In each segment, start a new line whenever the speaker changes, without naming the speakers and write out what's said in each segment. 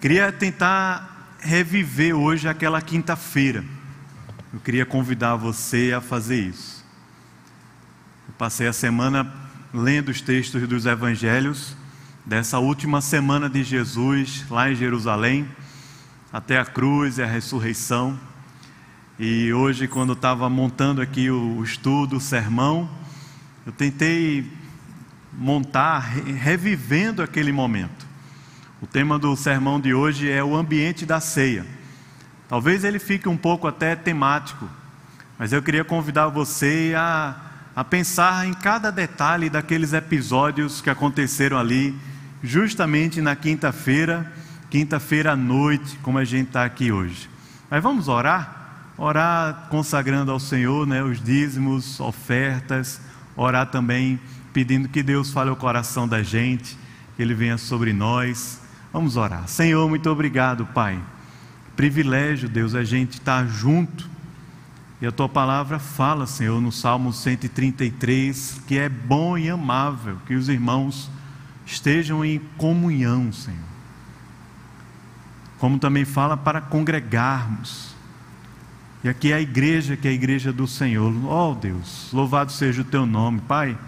Queria tentar reviver hoje aquela quinta-feira. Eu queria convidar você a fazer isso. Eu passei a semana lendo os textos dos evangelhos dessa última semana de Jesus lá em Jerusalém, até a cruz e a ressurreição. E hoje, quando estava montando aqui o estudo, o sermão, eu tentei montar, revivendo aquele momento. O tema do sermão de hoje é o ambiente da ceia. Talvez ele fique um pouco até temático, mas eu queria convidar você a, a pensar em cada detalhe daqueles episódios que aconteceram ali, justamente na quinta-feira, quinta-feira à noite, como a gente está aqui hoje. Mas vamos orar? Orar consagrando ao Senhor né, os dízimos, ofertas, orar também pedindo que Deus fale o coração da gente, que Ele venha sobre nós Vamos orar. Senhor, muito obrigado, Pai. Privilégio, Deus, a gente estar junto. E a tua palavra fala, Senhor, no Salmo 133, que é bom e amável que os irmãos estejam em comunhão, Senhor. Como também fala para congregarmos. E aqui é a igreja, que é a igreja do Senhor. Oh, Deus, louvado seja o teu nome, Pai.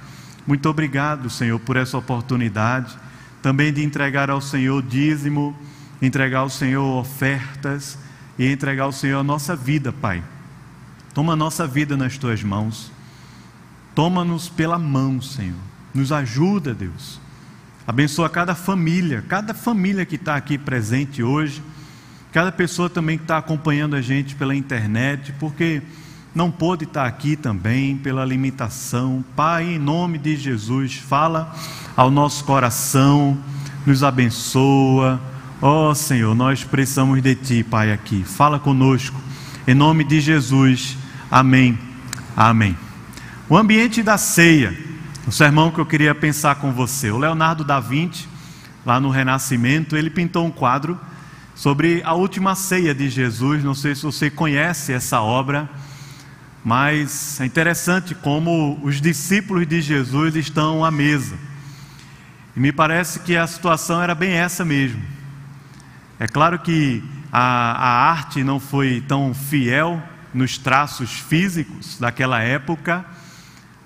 Muito obrigado, Senhor, por essa oportunidade também de entregar ao Senhor dízimo, entregar ao Senhor ofertas e entregar ao Senhor a nossa vida, Pai. Toma a nossa vida nas tuas mãos. Toma-nos pela mão, Senhor. Nos ajuda, Deus. Abençoa cada família, cada família que está aqui presente hoje, cada pessoa também que está acompanhando a gente pela internet, porque não pôde estar aqui também pela limitação. Pai, em nome de Jesus, fala ao nosso coração, nos abençoa. Ó oh, Senhor, nós precisamos de Ti, Pai, aqui. Fala conosco, em nome de Jesus. Amém. Amém. O ambiente da ceia, o sermão que eu queria pensar com você. O Leonardo da Vinci, lá no Renascimento, ele pintou um quadro sobre a última ceia de Jesus. Não sei se você conhece essa obra mas é interessante como os discípulos de Jesus estão à mesa. E me parece que a situação era bem essa mesmo. É claro que a, a arte não foi tão fiel nos traços físicos daquela época,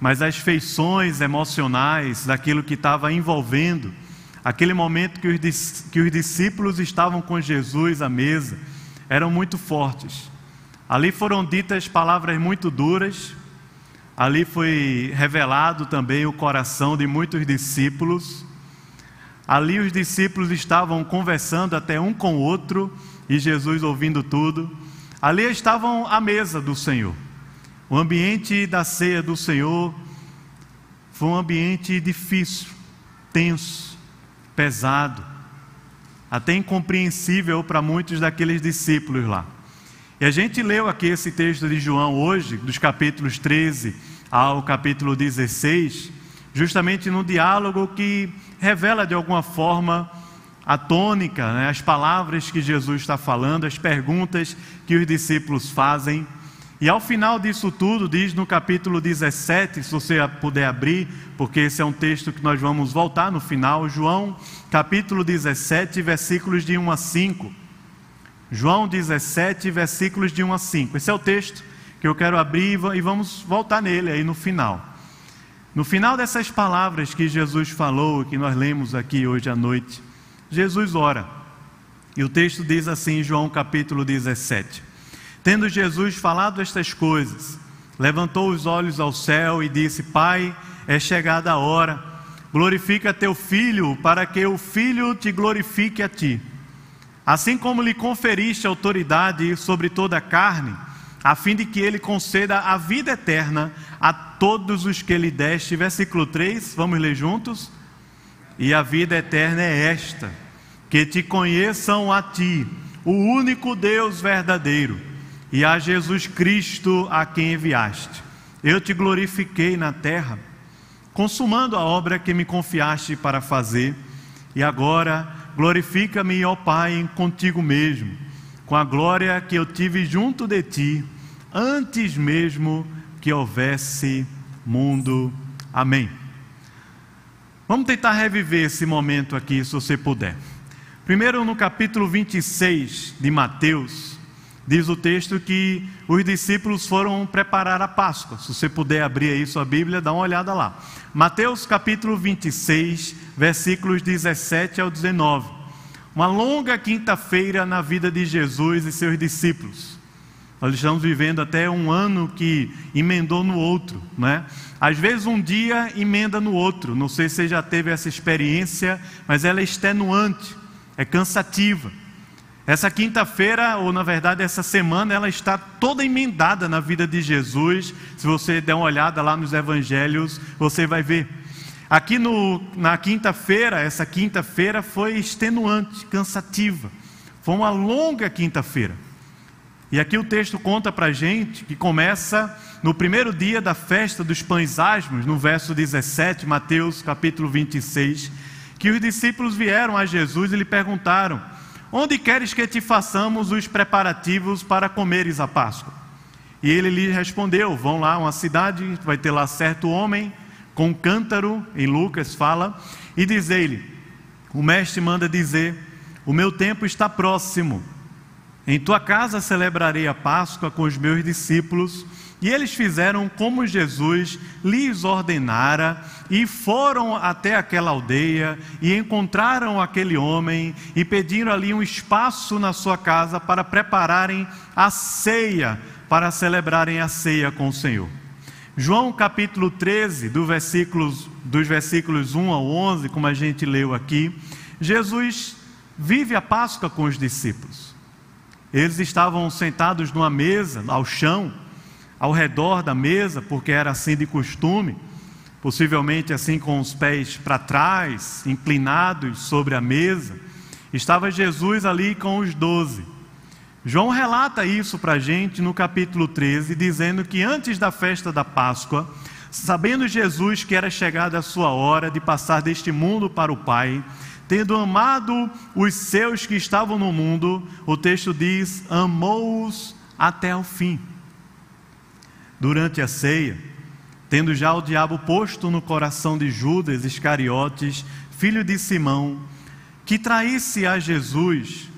mas as feições emocionais daquilo que estava envolvendo aquele momento que os, que os discípulos estavam com Jesus à mesa eram muito fortes. Ali foram ditas palavras muito duras, ali foi revelado também o coração de muitos discípulos. Ali os discípulos estavam conversando até um com o outro e Jesus ouvindo tudo. Ali estavam à mesa do Senhor. O ambiente da ceia do Senhor foi um ambiente difícil, tenso, pesado, até incompreensível para muitos daqueles discípulos lá. E a gente leu aqui esse texto de João hoje, dos capítulos 13 ao capítulo 16, justamente no diálogo que revela de alguma forma a tônica, né, as palavras que Jesus está falando, as perguntas que os discípulos fazem. E ao final disso tudo, diz no capítulo 17, se você puder abrir, porque esse é um texto que nós vamos voltar no final, João, capítulo 17, versículos de 1 a 5. João 17, versículos de 1 a 5. Esse é o texto que eu quero abrir e vamos voltar nele aí no final. No final dessas palavras que Jesus falou, que nós lemos aqui hoje à noite, Jesus ora. E o texto diz assim, João capítulo 17: Tendo Jesus falado estas coisas, levantou os olhos ao céu e disse: Pai, é chegada a hora, glorifica teu filho, para que o filho te glorifique a ti Assim como lhe conferiste autoridade sobre toda a carne, a fim de que ele conceda a vida eterna a todos os que lhe deste. Versículo 3, vamos ler juntos? E a vida eterna é esta: que te conheçam a ti, o único Deus verdadeiro, e a Jesus Cristo a quem enviaste. Eu te glorifiquei na terra, consumando a obra que me confiaste para fazer, e agora Glorifica-me, ó Pai, contigo mesmo, com a glória que eu tive junto de ti, antes mesmo que houvesse mundo. Amém. Vamos tentar reviver esse momento aqui, se você puder. Primeiro, no capítulo 26 de Mateus, diz o texto que os discípulos foram preparar a Páscoa. Se você puder abrir aí sua Bíblia, dá uma olhada lá. Mateus capítulo 26, versículos 17 ao 19. Uma longa quinta-feira na vida de Jesus e seus discípulos. Nós estamos vivendo até um ano que emendou no outro, né? Às vezes um dia emenda no outro. Não sei se você já teve essa experiência, mas ela é extenuante, é cansativa. Essa quinta-feira, ou na verdade essa semana, ela está toda emendada na vida de Jesus. Se você der uma olhada lá nos evangelhos, você vai ver. Aqui no, na quinta-feira, essa quinta-feira foi extenuante, cansativa. Foi uma longa quinta-feira. E aqui o texto conta para gente que começa no primeiro dia da festa dos pães asmos, no verso 17, Mateus capítulo 26, que os discípulos vieram a Jesus e lhe perguntaram: Onde queres que te façamos os preparativos para comeres a Páscoa? E ele lhe respondeu: Vão lá a uma cidade, vai ter lá certo homem com um cântaro, em Lucas fala, e diz-lhe: O mestre manda dizer: O meu tempo está próximo em tua casa celebrarei a Páscoa com os meus discípulos. E eles fizeram como Jesus lhes ordenara, e foram até aquela aldeia, e encontraram aquele homem, e pediram ali um espaço na sua casa para prepararem a ceia, para celebrarem a ceia com o Senhor. João capítulo 13, do versículos, dos versículos 1 ao 11, como a gente leu aqui, Jesus vive a Páscoa com os discípulos. Eles estavam sentados numa mesa, ao chão, ao redor da mesa, porque era assim de costume, possivelmente assim com os pés para trás, inclinados sobre a mesa. Estava Jesus ali com os doze. João relata isso para a gente no capítulo 13, dizendo que antes da festa da Páscoa, sabendo Jesus que era chegada a sua hora de passar deste mundo para o Pai, Tendo amado os seus que estavam no mundo, o texto diz: amou-os até o fim. Durante a ceia, tendo já o diabo posto no coração de Judas Iscariotes, filho de Simão, que traísse a Jesus,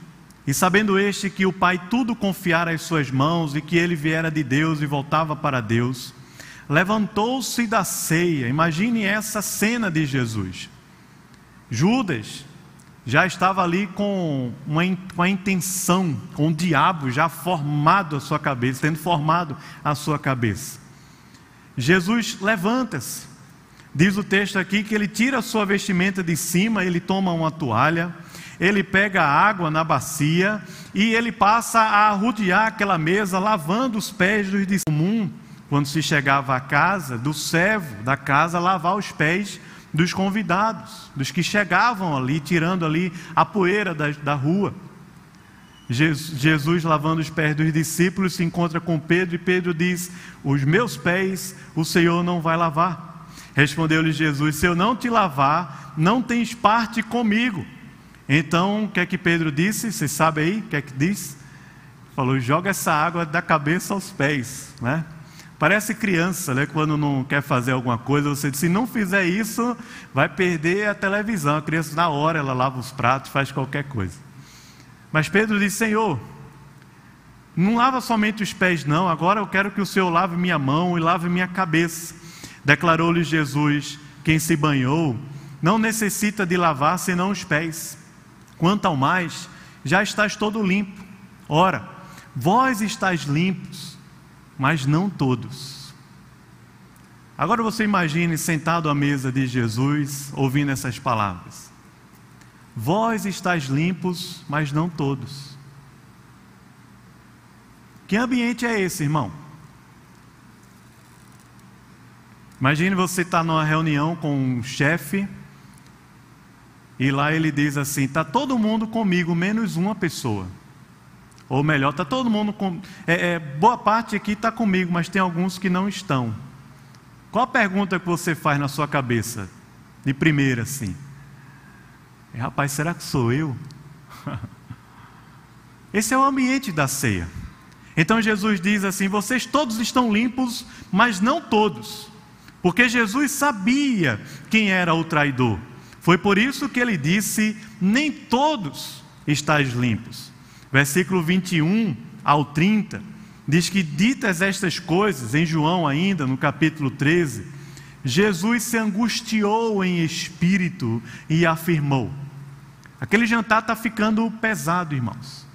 e sabendo este que o Pai tudo confiara às suas mãos e que ele viera de Deus e voltava para Deus, levantou-se da ceia. Imagine essa cena de Jesus Judas já estava ali com uma, com a intenção, com o diabo já formado a sua cabeça, tendo formado a sua cabeça. Jesus levanta-se. Diz o texto aqui que ele tira a sua vestimenta de cima, ele toma uma toalha, ele pega água na bacia e ele passa a rodear aquela mesa, lavando os pés dos discípulos. Comum, quando se chegava à casa, do servo da casa, lavar os pés dos convidados, dos que chegavam ali, tirando ali a poeira da, da rua. Jesus, lavando os pés dos discípulos, se encontra com Pedro e Pedro diz: Os meus pés o Senhor não vai lavar. Respondeu-lhe Jesus: Se eu não te lavar, não tens parte comigo. Então, o que é que Pedro disse? Você sabe aí o que é que disse? Falou: Joga essa água da cabeça aos pés, né? Parece criança, né? Quando não quer fazer alguma coisa, você diz: se não fizer isso, vai perder a televisão. A criança, na hora, ela lava os pratos, faz qualquer coisa. Mas Pedro disse: Senhor, não lava somente os pés, não. Agora eu quero que o Senhor lave minha mão e lave minha cabeça. Declarou-lhe Jesus: Quem se banhou não necessita de lavar senão os pés. Quanto ao mais, já estás todo limpo. Ora, vós estáis limpos mas não todos. Agora você imagine sentado à mesa de Jesus, ouvindo essas palavras: Vós estáis limpos, mas não todos. Que ambiente é esse, irmão? Imagine você estar tá numa reunião com um chefe e lá ele diz assim: está todo mundo comigo, menos uma pessoa. Ou melhor, está todo mundo com. É, é, boa parte aqui está comigo, mas tem alguns que não estão. Qual a pergunta que você faz na sua cabeça? De primeira, assim. Rapaz, será que sou eu? Esse é o ambiente da ceia. Então Jesus diz assim: vocês todos estão limpos, mas não todos. Porque Jesus sabia quem era o traidor. Foi por isso que ele disse: Nem todos estáis limpos. Versículo 21 ao 30 diz que, ditas estas coisas, em João ainda, no capítulo 13, Jesus se angustiou em espírito e afirmou: Aquele jantar está ficando pesado, irmãos.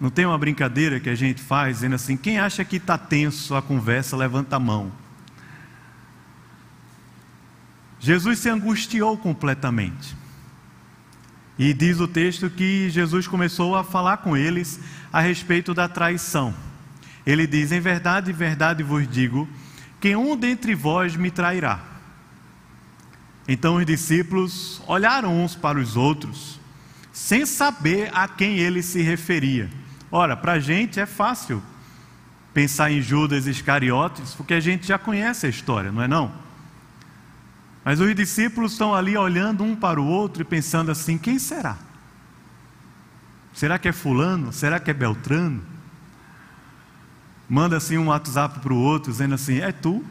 Não tem uma brincadeira que a gente faz dizendo assim: quem acha que está tenso a conversa, levanta a mão. Jesus se angustiou completamente. E diz o texto que Jesus começou a falar com eles a respeito da traição. Ele diz: Em verdade, verdade vos digo, que um dentre vós me trairá. Então os discípulos olharam uns para os outros, sem saber a quem ele se referia. Ora, para a gente é fácil pensar em Judas Iscariotes, porque a gente já conhece a história, não é não? Mas os discípulos estão ali olhando um para o outro e pensando assim: quem será? Será que é Fulano? Será que é Beltrano? Manda assim um WhatsApp para o outro, dizendo assim: é tu?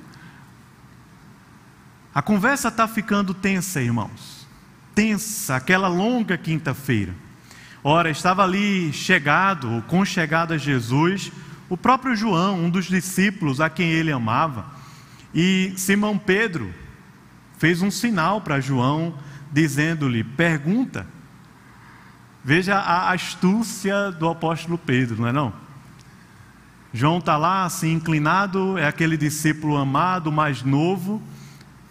A conversa está ficando tensa, irmãos. Tensa, aquela longa quinta-feira. Ora, estava ali chegado, ou conchegado a Jesus, o próprio João, um dos discípulos a quem ele amava. E Simão Pedro fez um sinal para João, dizendo-lhe: pergunta. Veja a astúcia do apóstolo Pedro, não é não? João está lá assim inclinado, é aquele discípulo amado, mais novo,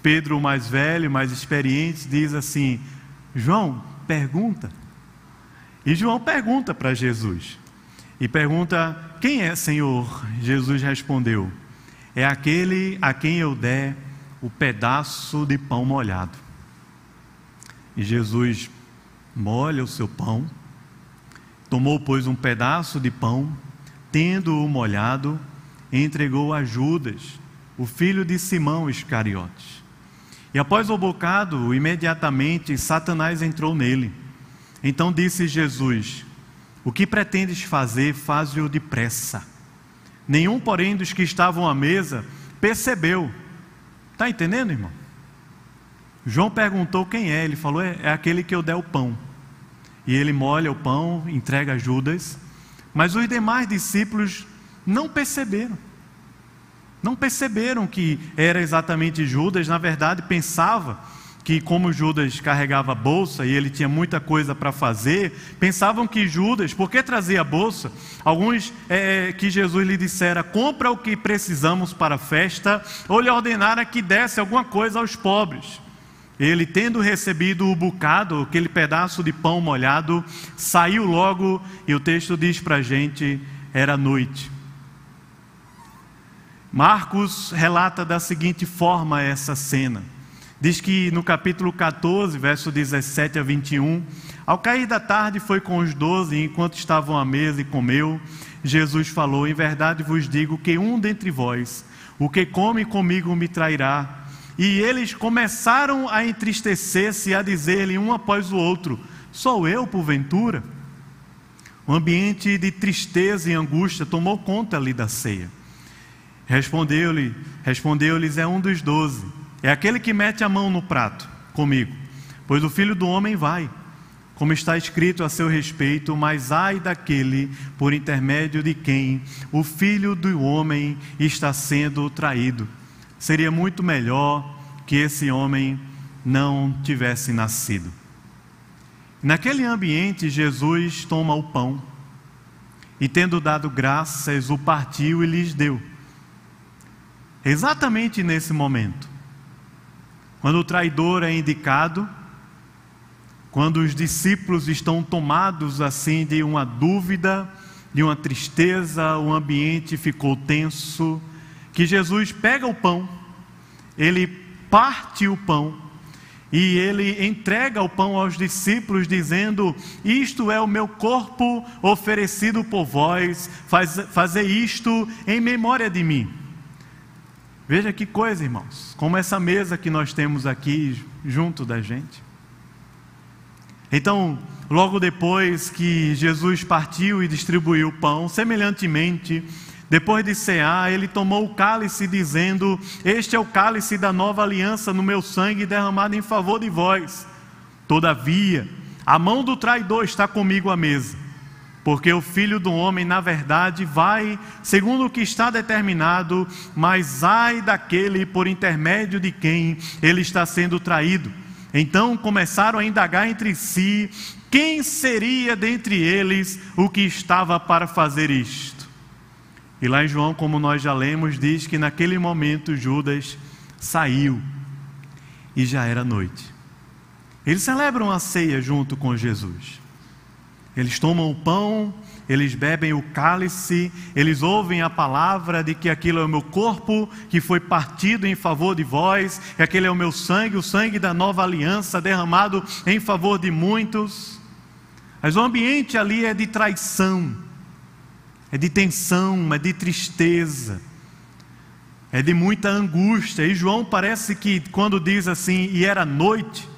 Pedro, mais velho, mais experiente, diz assim: João, pergunta. E João pergunta para Jesus. E pergunta: Quem é, Senhor? Jesus respondeu: É aquele a quem eu der o pedaço de pão molhado. E Jesus molha o seu pão, tomou, pois, um pedaço de pão, tendo-o molhado, entregou a Judas, o filho de Simão Iscariotes. E após o bocado, imediatamente Satanás entrou nele. Então disse Jesus: O que pretendes fazer, faze-o depressa. Nenhum, porém, dos que estavam à mesa percebeu. Está entendendo, irmão? João perguntou quem é, ele falou: é, é aquele que eu der o pão. E ele molha o pão, entrega a Judas. Mas os demais discípulos não perceberam não perceberam que era exatamente Judas, na verdade pensava que como Judas carregava a bolsa e ele tinha muita coisa para fazer, pensavam que Judas, porque trazia a bolsa, alguns é, que Jesus lhe dissera, compra o que precisamos para a festa, ou lhe ordenara que desse alguma coisa aos pobres. Ele, tendo recebido o bocado, aquele pedaço de pão molhado, saiu logo, e o texto diz para a gente, era noite. Marcos relata da seguinte forma essa cena. Diz que no capítulo 14, verso 17 a 21, ao cair da tarde foi com os doze, enquanto estavam à mesa e comeu, Jesus falou: Em verdade vos digo que um dentre vós, o que come comigo, me trairá. E eles começaram a entristecer-se e a dizer-lhe um após o outro: Sou eu, porventura? Um ambiente de tristeza e angústia tomou conta ali da ceia. Respondeu-lhe, respondeu-lhes é um dos doze, é aquele que mete a mão no prato comigo, pois o filho do homem vai, como está escrito a seu respeito, mas ai daquele por intermédio de quem o filho do homem está sendo traído. Seria muito melhor que esse homem não tivesse nascido. Naquele ambiente, Jesus toma o pão e, tendo dado graças, o partiu e lhes deu Exatamente nesse momento, quando o traidor é indicado, quando os discípulos estão tomados assim de uma dúvida, de uma tristeza, o ambiente ficou tenso, que Jesus pega o pão, ele parte o pão e ele entrega o pão aos discípulos, dizendo: Isto é o meu corpo oferecido por vós, faz, fazer isto em memória de mim. Veja que coisa, irmãos, como essa mesa que nós temos aqui junto da gente. Então, logo depois que Jesus partiu e distribuiu o pão, semelhantemente, Depois de cear, ele tomou o cálice, dizendo: Este é o cálice da nova aliança no meu sangue derramado em favor de vós. Todavia, a mão do traidor está comigo à mesa, porque o filho do homem, na verdade, vai segundo o que está determinado, mas ai daquele por intermédio de quem ele está sendo traído. Então começaram a indagar entre si quem seria dentre eles o que estava para fazer isto. E lá em João, como nós já lemos, diz que naquele momento Judas saiu e já era noite. Eles celebram a ceia junto com Jesus. Eles tomam o pão, eles bebem o cálice, eles ouvem a palavra de que aquilo é o meu corpo que foi partido em favor de vós, que aquele é o meu sangue, o sangue da nova aliança derramado em favor de muitos. Mas o ambiente ali é de traição é de tensão, é de tristeza, é de muita angústia. E João parece que, quando diz assim, e era noite,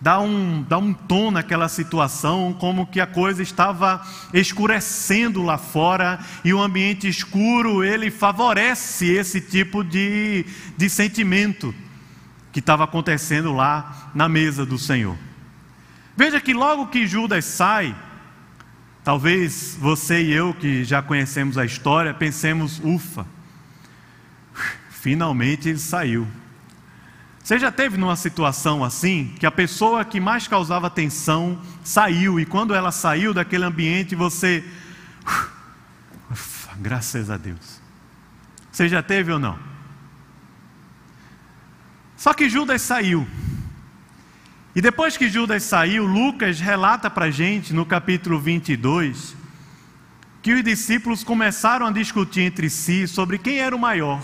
dá um, dá um tom naquela situação, como que a coisa estava escurecendo lá fora, e o ambiente escuro, ele favorece esse tipo de, de sentimento que estava acontecendo lá na mesa do Senhor. Veja que logo que Judas sai, Talvez você e eu, que já conhecemos a história, pensemos: ufa, finalmente ele saiu. Você já teve numa situação assim, que a pessoa que mais causava tensão saiu, e quando ela saiu daquele ambiente, você. Graças a Deus. Você já teve ou não? Só que Judas saiu. E depois que Judas saiu, Lucas relata para a gente, no capítulo 22, que os discípulos começaram a discutir entre si sobre quem era o maior.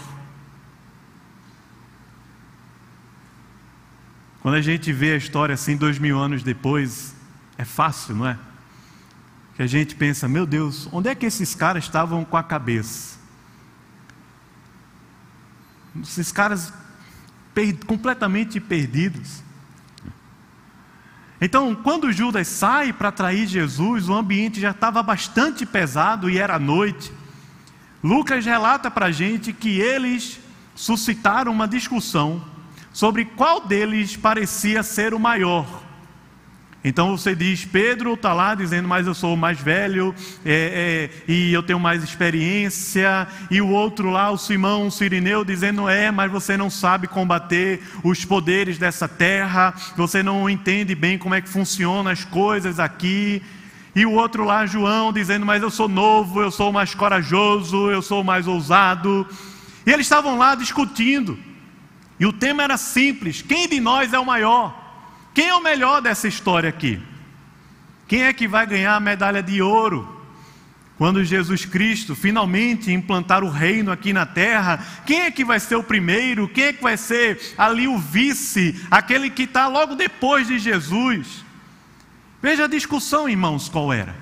Quando a gente vê a história assim, dois mil anos depois, é fácil, não é? Que a gente pensa, meu Deus, onde é que esses caras estavam com a cabeça? Esses caras per completamente perdidos. Então, quando Judas sai para trair Jesus, o ambiente já estava bastante pesado e era noite. Lucas relata para a gente que eles suscitaram uma discussão sobre qual deles parecia ser o maior. Então você diz, Pedro está lá dizendo, mas eu sou o mais velho é, é, e eu tenho mais experiência, e o outro lá, o Simão, o Sirineu, dizendo, é, mas você não sabe combater os poderes dessa terra, você não entende bem como é que funcionam as coisas aqui. E o outro lá, João, dizendo, mas eu sou novo, eu sou mais corajoso, eu sou mais ousado. E eles estavam lá discutindo, e o tema era simples: quem de nós é o maior? Quem é o melhor dessa história aqui? Quem é que vai ganhar a medalha de ouro? Quando Jesus Cristo finalmente implantar o reino aqui na terra, quem é que vai ser o primeiro? Quem é que vai ser ali o vice? Aquele que está logo depois de Jesus? Veja a discussão, irmãos, qual era.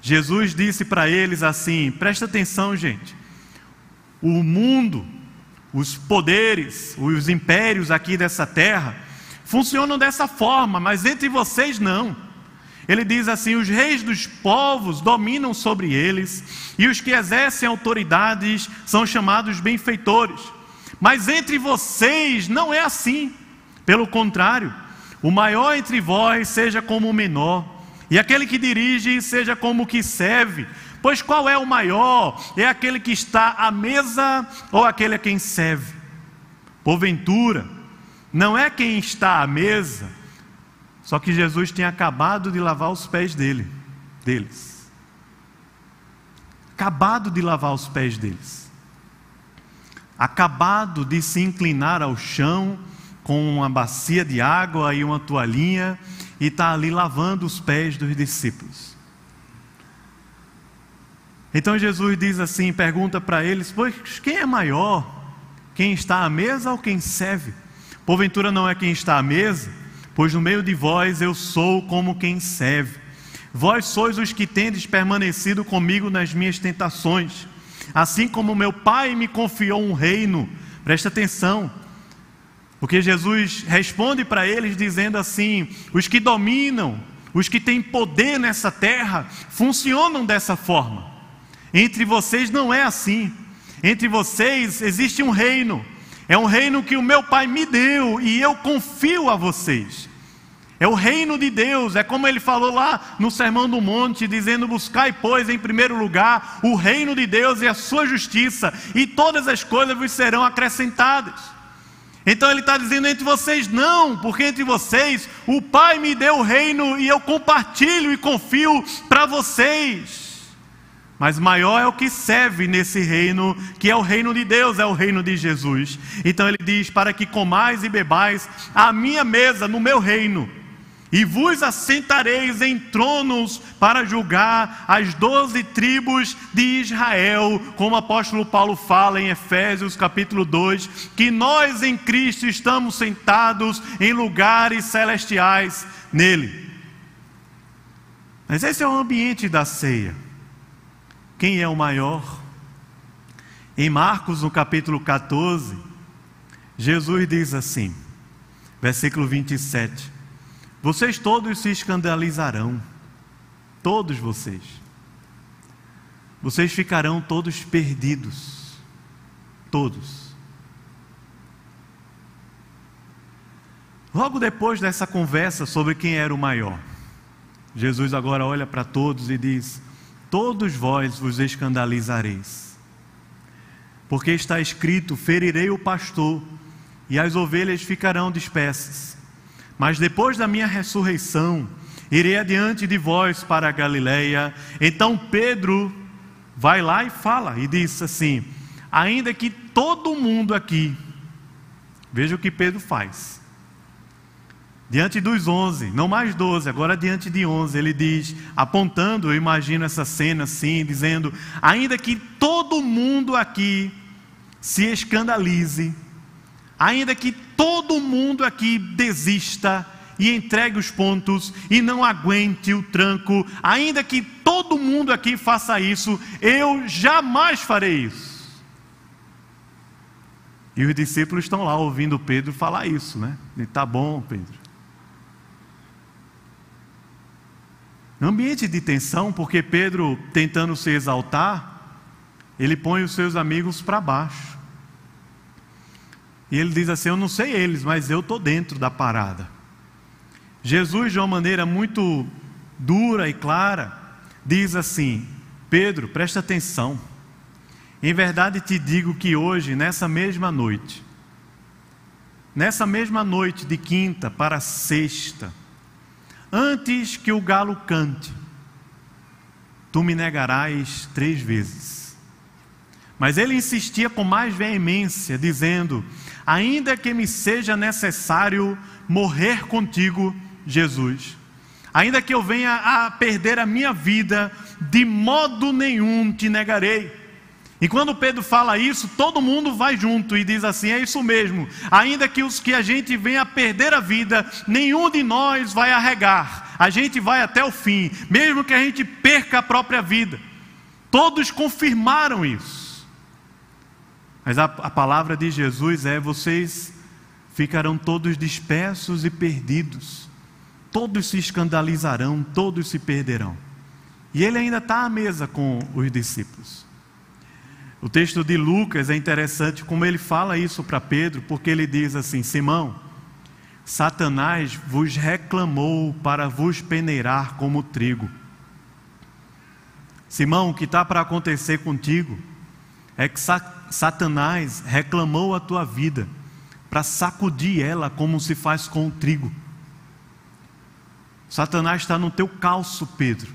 Jesus disse para eles assim: presta atenção, gente. O mundo, os poderes, os impérios aqui dessa terra, funcionam dessa forma, mas entre vocês não. Ele diz assim: os reis dos povos dominam sobre eles, e os que exercem autoridades são chamados benfeitores. Mas entre vocês não é assim. Pelo contrário, o maior entre vós seja como o menor, e aquele que dirige seja como o que serve. Pois qual é o maior? É aquele que está à mesa ou aquele a quem serve? Porventura, não é quem está à mesa, só que Jesus tinha acabado de lavar os pés dele, deles. Acabado de lavar os pés deles. Acabado de se inclinar ao chão com uma bacia de água e uma toalhinha e está ali lavando os pés dos discípulos. Então Jesus diz assim, pergunta para eles: pois quem é maior? Quem está à mesa ou quem serve? Porventura não é quem está à mesa, pois no meio de vós eu sou como quem serve. Vós sois os que tendes permanecido comigo nas minhas tentações, assim como meu Pai me confiou um reino. Presta atenção, porque Jesus responde para eles dizendo assim: os que dominam, os que têm poder nessa terra, funcionam dessa forma. Entre vocês não é assim. Entre vocês existe um reino. É um reino que o meu Pai me deu e eu confio a vocês. É o reino de Deus, é como ele falou lá no Sermão do Monte, dizendo: Buscai, pois, em primeiro lugar o reino de Deus e a sua justiça, e todas as coisas vos serão acrescentadas. Então ele está dizendo entre vocês não, porque entre vocês o Pai me deu o reino e eu compartilho e confio para vocês. Mas maior é o que serve nesse reino, que é o reino de Deus, é o reino de Jesus. Então ele diz: Para que comais e bebais a minha mesa no meu reino e vos assentareis em tronos para julgar as doze tribos de Israel, como o apóstolo Paulo fala em Efésios capítulo 2, que nós em Cristo estamos sentados em lugares celestiais nele. Mas esse é o ambiente da ceia. Quem é o maior? Em Marcos, no capítulo 14, Jesus diz assim, versículo 27. Vocês todos se escandalizarão, todos vocês. Vocês ficarão todos perdidos, todos. Logo depois dessa conversa sobre quem era o maior, Jesus agora olha para todos e diz: Todos vós vos escandalizareis, porque está escrito: Ferirei o pastor, e as ovelhas ficarão dispersas. Mas depois da minha ressurreição, irei adiante de vós para a Galileia. Então Pedro vai lá e fala e diz assim: ainda que todo mundo aqui, veja o que Pedro faz. Diante dos onze, não mais doze, agora diante de onze, ele diz, apontando, eu imagino essa cena assim, dizendo: ainda que todo mundo aqui se escandalize, ainda que todo mundo aqui desista e entregue os pontos e não aguente o tranco, ainda que todo mundo aqui faça isso, eu jamais farei isso. E os discípulos estão lá ouvindo Pedro falar isso, né? E tá bom, Pedro. Ambiente de tensão, porque Pedro, tentando se exaltar, ele põe os seus amigos para baixo. E ele diz assim: Eu não sei eles, mas eu estou dentro da parada. Jesus, de uma maneira muito dura e clara, diz assim: Pedro, presta atenção. Em verdade te digo que hoje, nessa mesma noite, nessa mesma noite de quinta para sexta, antes que o galo cante, tu me negarás três vezes. Mas ele insistia com mais veemência, dizendo: ainda que me seja necessário morrer contigo, Jesus. Ainda que eu venha a perder a minha vida, de modo nenhum te negarei. E quando Pedro fala isso, todo mundo vai junto e diz assim: é isso mesmo. Ainda que os que a gente venha a perder a vida, nenhum de nós vai arregar. A gente vai até o fim, mesmo que a gente perca a própria vida. Todos confirmaram isso. Mas a, a palavra de Jesus é: vocês ficarão todos dispersos e perdidos, todos se escandalizarão, todos se perderão. E ele ainda está à mesa com os discípulos. O texto de Lucas é interessante como ele fala isso para Pedro, porque ele diz assim: Simão, Satanás vos reclamou para vos peneirar como trigo. Simão, o que está para acontecer contigo é que Satanás reclamou a tua vida para sacudir ela como se faz com o trigo. Satanás está no teu calço, Pedro.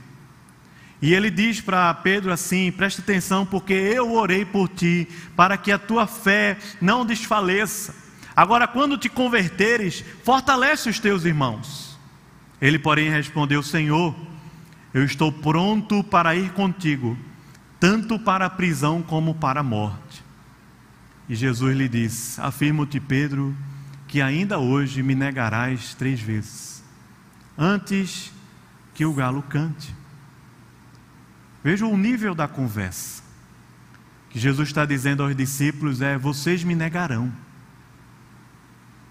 E ele diz para Pedro assim: preste atenção, porque eu orei por ti, para que a tua fé não desfaleça. Agora, quando te converteres, fortalece os teus irmãos. Ele, porém, respondeu: Senhor, eu estou pronto para ir contigo tanto para a prisão como para a morte. E Jesus lhe disse: Afirmo-te, Pedro, que ainda hoje me negarás três vezes, antes que o galo cante. Veja o nível da conversa. Que Jesus está dizendo aos discípulos é: vocês me negarão,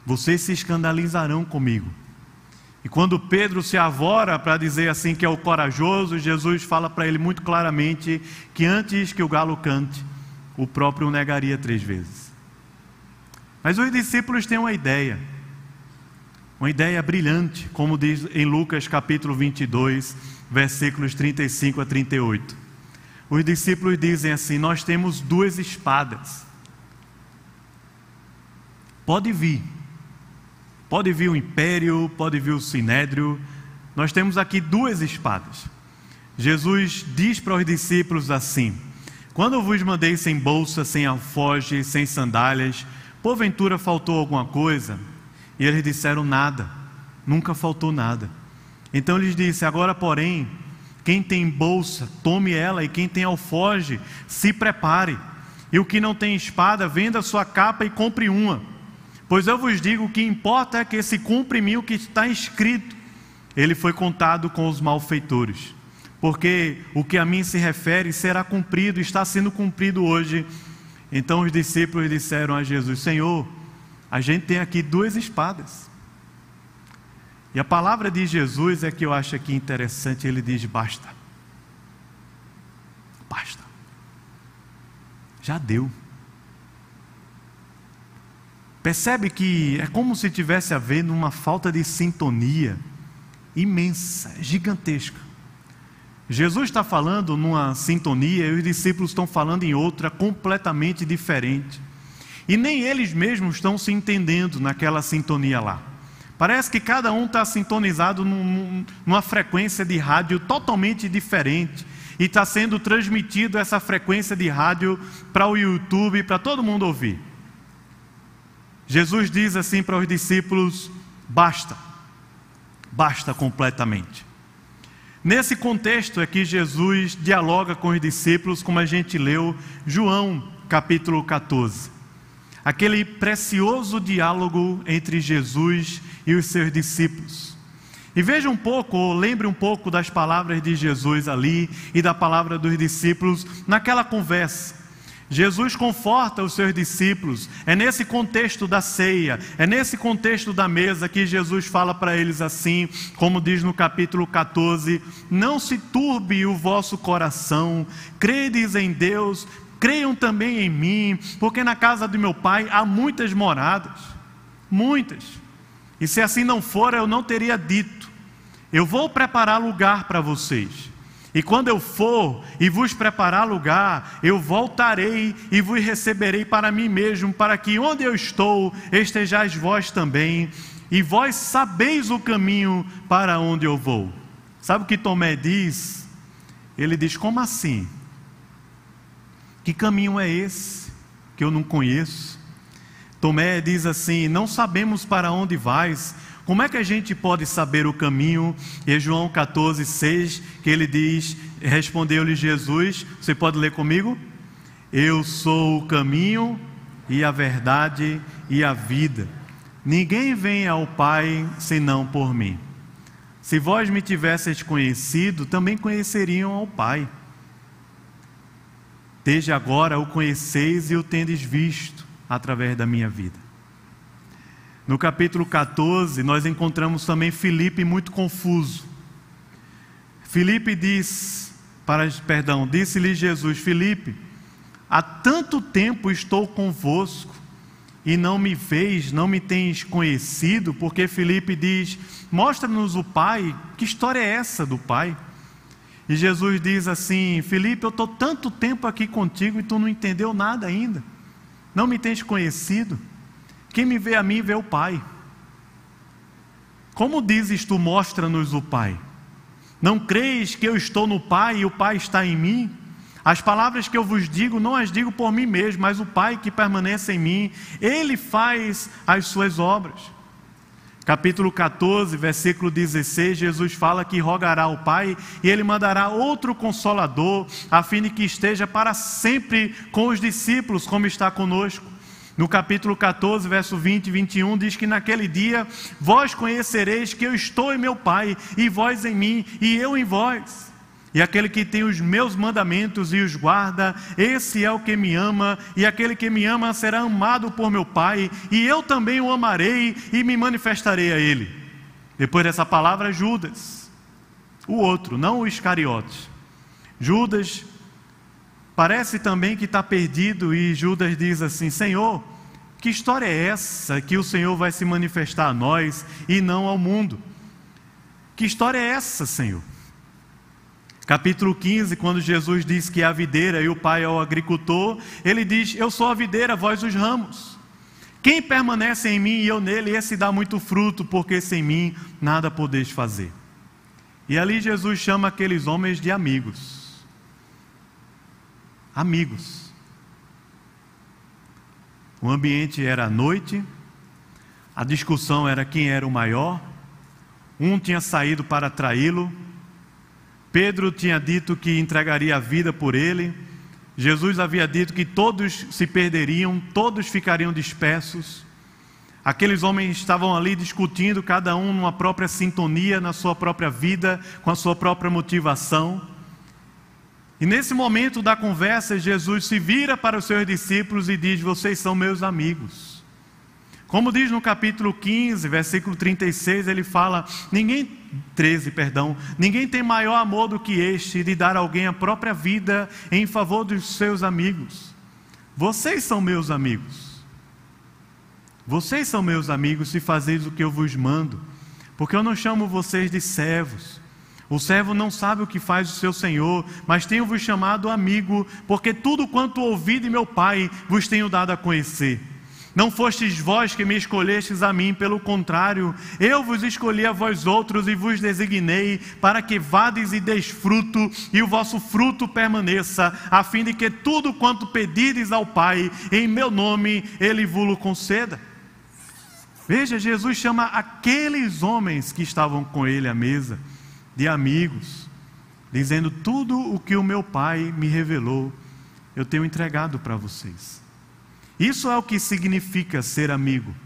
vocês se escandalizarão comigo, E quando Pedro se avora para dizer assim que é o corajoso, Jesus fala para ele muito claramente que antes que o galo cante, o próprio negaria três vezes. Mas os discípulos têm uma ideia, uma ideia brilhante, como diz em Lucas capítulo 22, versículos 35 a 38. Os discípulos dizem assim: Nós temos duas espadas. Pode vir Pode vir o império, pode vir o sinédrio. Nós temos aqui duas espadas. Jesus diz para os discípulos assim: Quando vos mandei sem bolsa, sem alfoge, sem sandálias, porventura faltou alguma coisa? E eles disseram nada, nunca faltou nada. Então lhes disse: Agora, porém, quem tem bolsa, tome ela, e quem tem alfoge, se prepare. E o que não tem espada, venda sua capa e compre uma Pois eu vos digo: o que importa é que se cumpre mim o que está escrito. Ele foi contado com os malfeitores. Porque o que a mim se refere será cumprido, está sendo cumprido hoje. Então os discípulos disseram a Jesus: Senhor, a gente tem aqui duas espadas. E a palavra de Jesus é que eu acho aqui interessante, ele diz: basta. Basta. Já deu. Percebe que é como se tivesse havendo uma falta de sintonia imensa, gigantesca. Jesus está falando numa sintonia e os discípulos estão falando em outra completamente diferente. E nem eles mesmos estão se entendendo naquela sintonia lá. Parece que cada um está sintonizado num, numa frequência de rádio totalmente diferente. E está sendo transmitido essa frequência de rádio para o YouTube, para todo mundo ouvir. Jesus diz assim para os discípulos: basta, basta completamente. Nesse contexto é que Jesus dialoga com os discípulos, como a gente leu, João capítulo 14. Aquele precioso diálogo entre Jesus e os seus discípulos. E veja um pouco, ou lembre um pouco das palavras de Jesus ali e da palavra dos discípulos naquela conversa. Jesus conforta os seus discípulos. É nesse contexto da ceia, é nesse contexto da mesa que Jesus fala para eles assim, como diz no capítulo 14: Não se turbe o vosso coração, credes em Deus, creiam também em mim, porque na casa do meu pai há muitas moradas. Muitas. E se assim não for, eu não teria dito. Eu vou preparar lugar para vocês. E quando eu for e vos preparar lugar, eu voltarei e vos receberei para mim mesmo, para que onde eu estou estejais vós também, e vós sabeis o caminho para onde eu vou. Sabe o que Tomé diz? Ele diz: Como assim? Que caminho é esse que eu não conheço? Tomé diz assim: Não sabemos para onde vais como é que a gente pode saber o caminho? E João 14, 6, que ele diz: Respondeu-lhe Jesus, você pode ler comigo? Eu sou o caminho e a verdade e a vida. Ninguém vem ao Pai senão por mim. Se vós me tivesseis conhecido, também conheceriam ao Pai. Desde agora o conheceis e o tendes visto através da minha vida. No capítulo 14, nós encontramos também Filipe muito confuso. Filipe diz, para, perdão, disse-lhe Jesus: Filipe, há tanto tempo estou convosco e não me vês, não me tens conhecido, porque Filipe diz: Mostra-nos o Pai, que história é essa do Pai? E Jesus diz assim: Filipe, eu estou tanto tempo aqui contigo e tu não entendeu nada ainda, não me tens conhecido. Quem me vê a mim, vê o Pai. Como dizes tu, mostra-nos o Pai? Não creis que eu estou no Pai e o Pai está em mim? As palavras que eu vos digo, não as digo por mim mesmo, mas o Pai que permanece em mim, Ele faz as suas obras. Capítulo 14, versículo 16, Jesus fala que rogará ao Pai e Ele mandará outro consolador, a fim de que esteja para sempre com os discípulos, como está conosco. No capítulo 14, verso 20 e 21, diz que naquele dia vós conhecereis que eu estou em meu Pai, e vós em mim, e eu em vós. E aquele que tem os meus mandamentos e os guarda, esse é o que me ama, e aquele que me ama será amado por meu Pai, e eu também o amarei e me manifestarei a ele. Depois dessa palavra, Judas, o outro, não o Iscariotes. Judas parece também que está perdido e Judas diz assim: Senhor, que história é essa que o Senhor vai se manifestar a nós e não ao mundo? Que história é essa, Senhor? Capítulo 15, quando Jesus diz que a videira e o Pai é o agricultor, ele diz: Eu sou a videira, vós os ramos. Quem permanece em mim e eu nele, esse dá muito fruto, porque sem mim nada podeis fazer. E ali Jesus chama aqueles homens de amigos. Amigos. O ambiente era noite, a discussão era quem era o maior, um tinha saído para traí-lo, Pedro tinha dito que entregaria a vida por ele. Jesus havia dito que todos se perderiam, todos ficariam dispersos. Aqueles homens estavam ali discutindo, cada um numa própria sintonia, na sua própria vida, com a sua própria motivação. E nesse momento da conversa, Jesus se vira para os seus discípulos e diz: Vocês são meus amigos. Como diz no capítulo 15, versículo 36, ele fala: Ninguém 13, perdão. Ninguém tem maior amor do que este de dar alguém a própria vida em favor dos seus amigos. Vocês são meus amigos. Vocês são meus amigos se fazeis o que eu vos mando, porque eu não chamo vocês de servos. O servo não sabe o que faz o seu senhor, mas tenho-vos chamado amigo, porque tudo quanto ouvi de meu Pai vos tenho dado a conhecer. Não fostes vós que me escolhestes a mim, pelo contrário, eu vos escolhi a vós outros e vos designei para que vades e deis fruto, e o vosso fruto permaneça, a fim de que tudo quanto pedides ao Pai, em meu nome, Ele vos conceda. Veja, Jesus chama aqueles homens que estavam com Ele à mesa, de amigos, dizendo: Tudo o que o meu Pai me revelou, eu tenho entregado para vocês. Isso é o que significa ser amigo.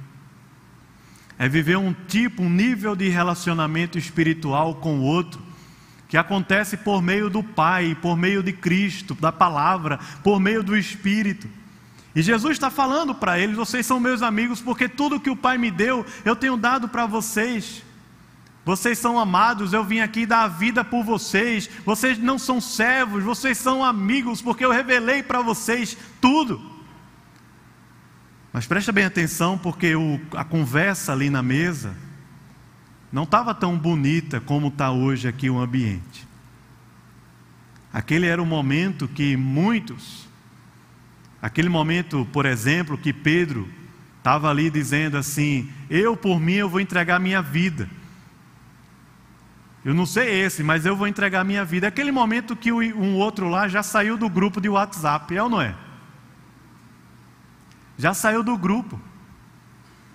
É viver um tipo, um nível de relacionamento espiritual com o outro, que acontece por meio do Pai, por meio de Cristo, da palavra, por meio do Espírito. E Jesus está falando para eles: vocês são meus amigos, porque tudo que o Pai me deu, eu tenho dado para vocês. Vocês são amados, eu vim aqui dar a vida por vocês. Vocês não são servos, vocês são amigos, porque eu revelei para vocês tudo. Mas presta bem atenção, porque o, a conversa ali na mesa não estava tão bonita como está hoje aqui o ambiente. Aquele era o momento que muitos, aquele momento, por exemplo, que Pedro estava ali dizendo assim: Eu por mim eu vou entregar minha vida. Eu não sei esse, mas eu vou entregar minha vida. Aquele momento que um outro lá já saiu do grupo de WhatsApp, é ou não é? Já saiu do grupo.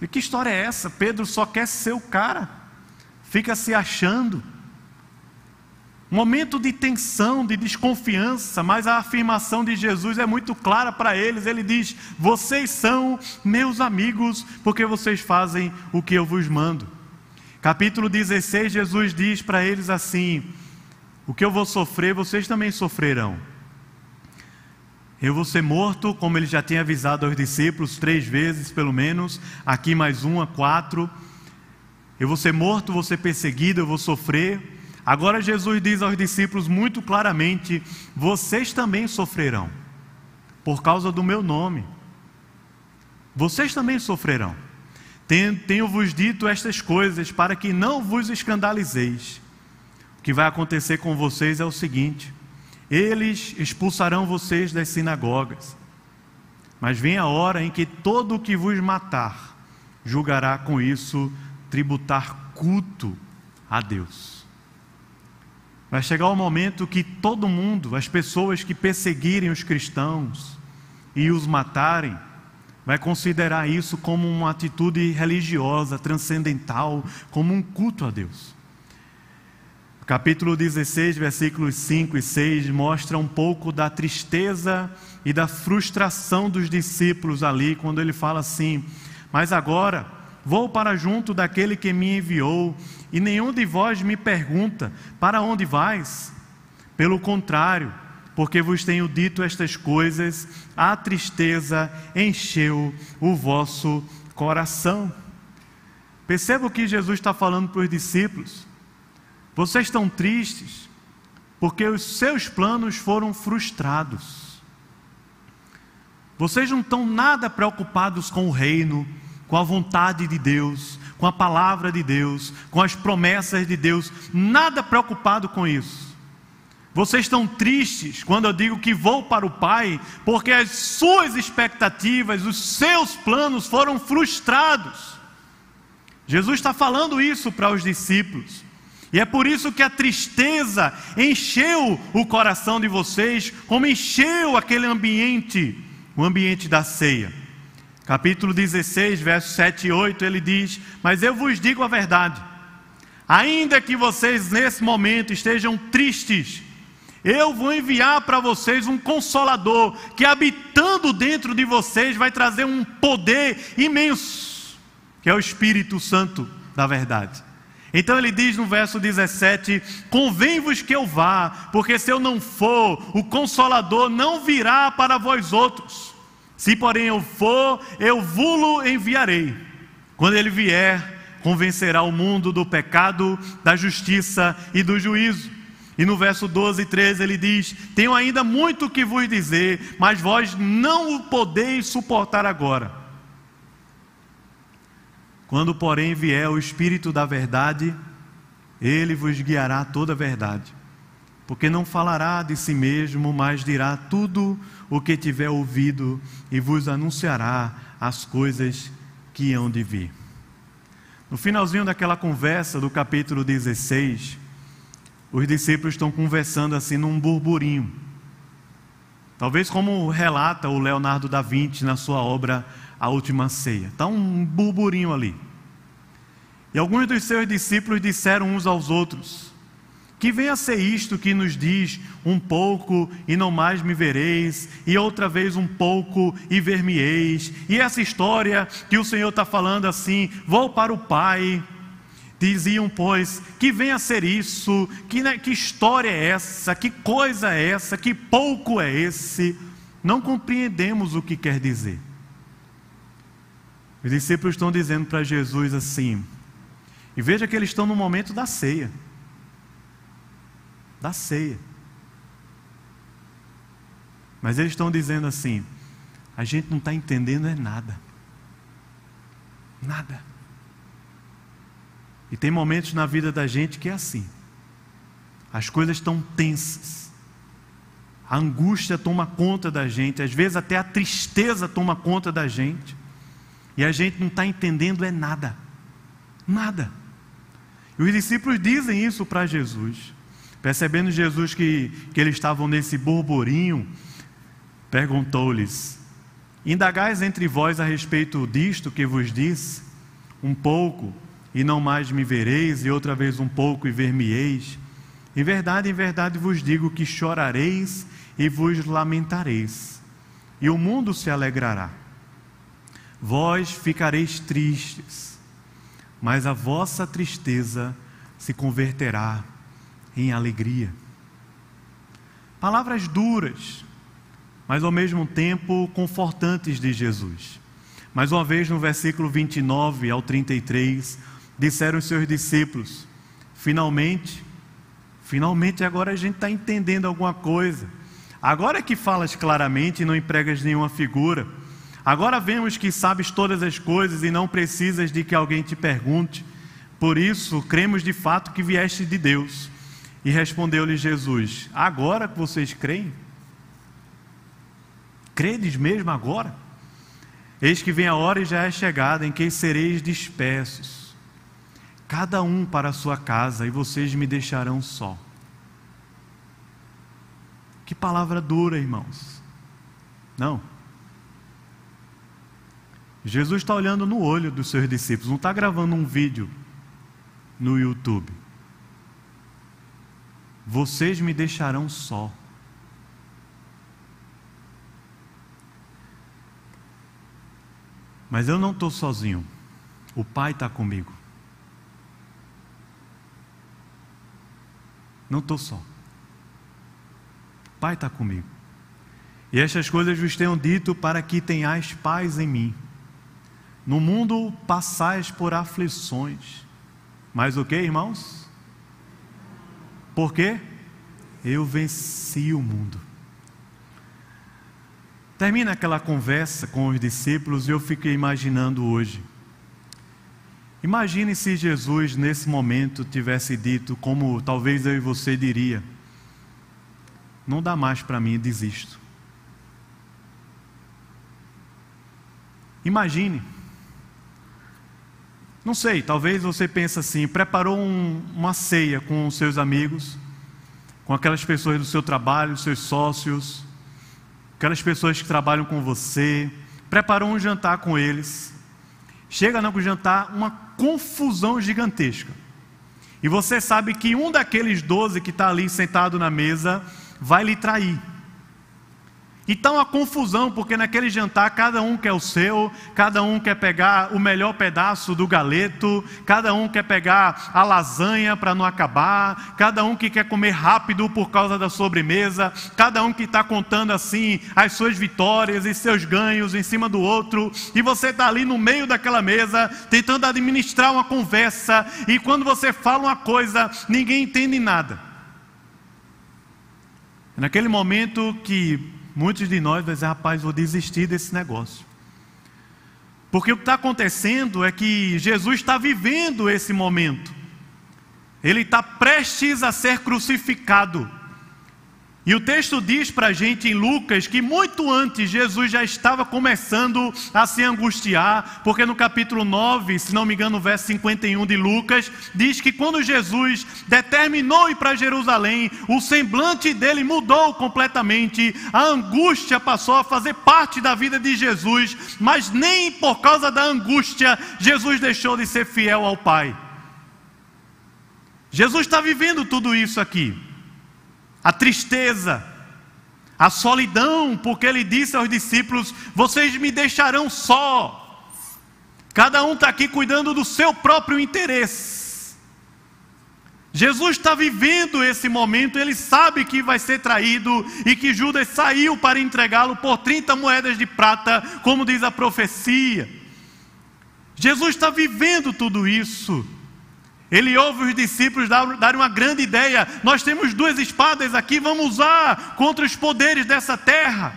E que história é essa? Pedro só quer ser o cara, fica se achando. Momento de tensão, de desconfiança, mas a afirmação de Jesus é muito clara para eles. Ele diz: Vocês são meus amigos, porque vocês fazem o que eu vos mando. Capítulo 16, Jesus diz para eles assim: O que eu vou sofrer, vocês também sofrerão. Eu vou ser morto, como ele já tinha avisado aos discípulos três vezes, pelo menos, aqui mais uma, quatro. Eu vou ser morto, vou ser perseguido, eu vou sofrer. Agora Jesus diz aos discípulos muito claramente: vocês também sofrerão, por causa do meu nome. Vocês também sofrerão. Tenho-vos dito estas coisas para que não vos escandalizeis. O que vai acontecer com vocês é o seguinte: eles expulsarão vocês das sinagogas. Mas vem a hora em que todo o que vos matar julgará com isso tributar culto a Deus. Vai chegar o momento que todo mundo, as pessoas que perseguirem os cristãos e os matarem, vai considerar isso como uma atitude religiosa, transcendental, como um culto a Deus. Capítulo 16, versículos 5 e 6 mostra um pouco da tristeza e da frustração dos discípulos ali, quando ele fala assim: Mas agora vou para junto daquele que me enviou, e nenhum de vós me pergunta: Para onde vais? Pelo contrário, porque vos tenho dito estas coisas, a tristeza encheu o vosso coração. Perceba o que Jesus está falando para os discípulos. Vocês estão tristes porque os seus planos foram frustrados. Vocês não estão nada preocupados com o reino, com a vontade de Deus, com a palavra de Deus, com as promessas de Deus, nada preocupado com isso. Vocês estão tristes quando eu digo que vou para o Pai, porque as suas expectativas, os seus planos foram frustrados. Jesus está falando isso para os discípulos. E é por isso que a tristeza encheu o coração de vocês, como encheu aquele ambiente, o ambiente da ceia. Capítulo 16, versos 7 e 8, ele diz: Mas eu vos digo a verdade, ainda que vocês nesse momento estejam tristes, eu vou enviar para vocês um consolador que, habitando dentro de vocês, vai trazer um poder imenso, que é o Espírito Santo da verdade. Então ele diz no verso 17: Convém-vos que eu vá, porque se eu não for, o consolador não virá para vós outros. Se porém eu for, eu vulo enviarei. Quando ele vier, convencerá o mundo do pecado, da justiça e do juízo. E no verso 12 e 13 ele diz: Tenho ainda muito que vos dizer, mas vós não o podeis suportar agora. Quando, porém, vier o Espírito da Verdade, ele vos guiará toda a verdade. Porque não falará de si mesmo, mas dirá tudo o que tiver ouvido e vos anunciará as coisas que hão de vir. No finalzinho daquela conversa do capítulo 16, os discípulos estão conversando assim num burburinho. Talvez como relata o Leonardo da Vinci na sua obra a última ceia. Está um burburinho ali. E alguns dos seus discípulos disseram uns aos outros: Que venha ser isto que nos diz um pouco e não mais me vereis, e outra vez um pouco e ver-me-eis. E essa história que o Senhor está falando assim: Vou para o Pai. Diziam, pois, que venha ser isso, que, né, que história é essa, que coisa é essa, que pouco é esse. Não compreendemos o que quer dizer. Os discípulos estão dizendo para Jesus assim, e veja que eles estão no momento da ceia. Da ceia. Mas eles estão dizendo assim: a gente não está entendendo é nada. Nada. E tem momentos na vida da gente que é assim. As coisas estão tensas. A angústia toma conta da gente, às vezes até a tristeza toma conta da gente. E a gente não está entendendo é nada. Nada. E os discípulos dizem isso para Jesus. Percebendo Jesus que, que eles estavam nesse burburinho, perguntou-lhes: Indagais entre vós a respeito disto que vos disse? Um pouco, e não mais me vereis, e outra vez um pouco, e ver-me-eis. Em verdade, em verdade vos digo que chorareis e vos lamentareis, e o mundo se alegrará Vós ficareis tristes, mas a vossa tristeza se converterá em alegria. Palavras duras, mas ao mesmo tempo confortantes de Jesus. Mais uma vez, no versículo 29 ao 33, disseram os seus discípulos: Finalmente, finalmente agora a gente está entendendo alguma coisa. Agora é que falas claramente e não empregas nenhuma figura. Agora vemos que sabes todas as coisas e não precisas de que alguém te pergunte. Por isso, cremos de fato que vieste de Deus. E respondeu-lhe Jesus: Agora que vocês creem? Credes mesmo agora? Eis que vem a hora e já é chegada em que sereis dispersos, cada um para a sua casa, e vocês me deixarão só. Que palavra dura, irmãos. Não. Jesus está olhando no olho dos seus discípulos, não está gravando um vídeo no YouTube. Vocês me deixarão só. Mas eu não estou sozinho. O Pai está comigo. Não estou só. O Pai está comigo. E estas coisas vos tenho dito para que tenhais paz em mim. No mundo passais por aflições. Mas o que, irmãos? Por quê? Eu venci o mundo. Termina aquela conversa com os discípulos e eu fiquei imaginando hoje. Imagine se Jesus nesse momento tivesse dito, como talvez eu e você diria: Não dá mais para mim, desisto. Imagine. Não sei, talvez você pense assim: preparou um, uma ceia com os seus amigos, com aquelas pessoas do seu trabalho, seus sócios, aquelas pessoas que trabalham com você, preparou um jantar com eles. Chega no jantar, uma confusão gigantesca. E você sabe que um daqueles doze que está ali sentado na mesa vai lhe trair. Então a confusão, porque naquele jantar cada um quer o seu, cada um quer pegar o melhor pedaço do galeto, cada um quer pegar a lasanha para não acabar, cada um que quer comer rápido por causa da sobremesa, cada um que está contando assim as suas vitórias e seus ganhos em cima do outro, e você está ali no meio daquela mesa tentando administrar uma conversa, e quando você fala uma coisa, ninguém entende nada. Naquele momento que Muitos de nós vão dizer, rapaz, vou desistir desse negócio. Porque o que está acontecendo é que Jesus está vivendo esse momento. Ele está prestes a ser crucificado. E o texto diz para a gente em Lucas que muito antes Jesus já estava começando a se angustiar, porque no capítulo 9, se não me engano, no verso 51 de Lucas, diz que quando Jesus determinou ir para Jerusalém, o semblante dele mudou completamente, a angústia passou a fazer parte da vida de Jesus, mas nem por causa da angústia Jesus deixou de ser fiel ao Pai. Jesus está vivendo tudo isso aqui a tristeza, a solidão, porque ele disse aos discípulos: Vocês me deixarão só. Cada um está aqui cuidando do seu próprio interesse. Jesus está vivendo esse momento, ele sabe que vai ser traído e que Judas saiu para entregá-lo por 30 moedas de prata, como diz a profecia. Jesus está vivendo tudo isso. Ele ouve os discípulos dar uma grande ideia: nós temos duas espadas aqui, vamos usar contra os poderes dessa terra.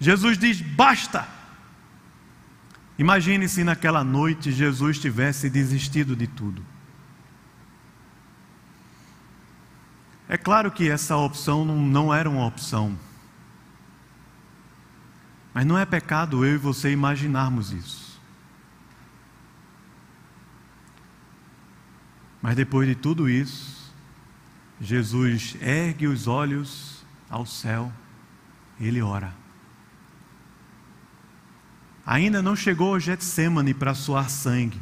Jesus diz: basta. Imagine se naquela noite Jesus tivesse desistido de tudo. É claro que essa opção não era uma opção. Mas não é pecado eu e você imaginarmos isso. Mas depois de tudo isso, Jesus ergue os olhos ao céu, ele ora. Ainda não chegou ao Getsemane para suar sangue.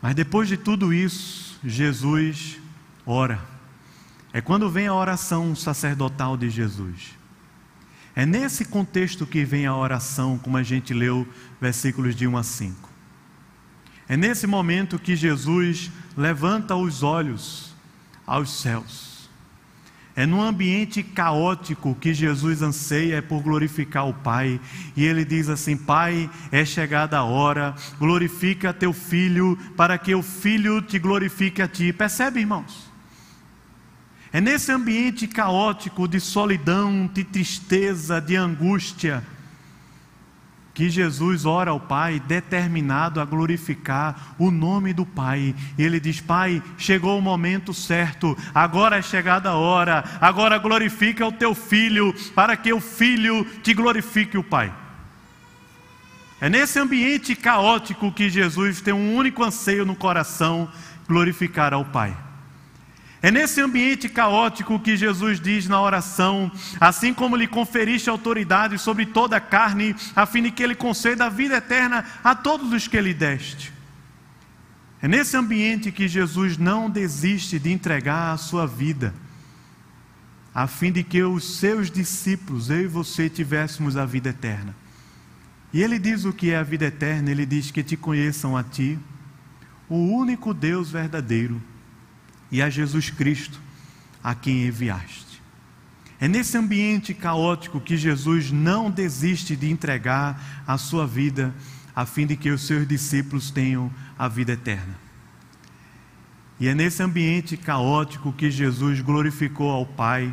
Mas depois de tudo isso, Jesus ora. É quando vem a oração sacerdotal de Jesus. É nesse contexto que vem a oração, como a gente leu versículos de 1 a 5. É nesse momento que Jesus levanta os olhos aos céus. É num ambiente caótico que Jesus anseia por glorificar o Pai. E ele diz assim: Pai, é chegada a hora, glorifica teu filho, para que o filho te glorifique a ti. Percebe, irmãos? É nesse ambiente caótico de solidão, de tristeza, de angústia, que Jesus ora ao Pai determinado a glorificar o nome do Pai. Ele diz: Pai, chegou o momento certo, agora é chegada a hora, agora glorifica o teu filho, para que o filho te glorifique o Pai. É nesse ambiente caótico que Jesus tem um único anseio no coração: glorificar ao Pai. É nesse ambiente caótico que Jesus diz na oração: assim como lhe conferiste autoridade sobre toda a carne, a fim de que ele conceda a vida eterna a todos os que lhe deste. É nesse ambiente que Jesus não desiste de entregar a sua vida, a fim de que os seus discípulos, eu e você, tivéssemos a vida eterna. E ele diz o que é a vida eterna, ele diz que te conheçam a ti, o único Deus verdadeiro e a Jesus Cristo, a quem enviaste. É nesse ambiente caótico que Jesus não desiste de entregar a sua vida a fim de que os seus discípulos tenham a vida eterna. E é nesse ambiente caótico que Jesus glorificou ao Pai,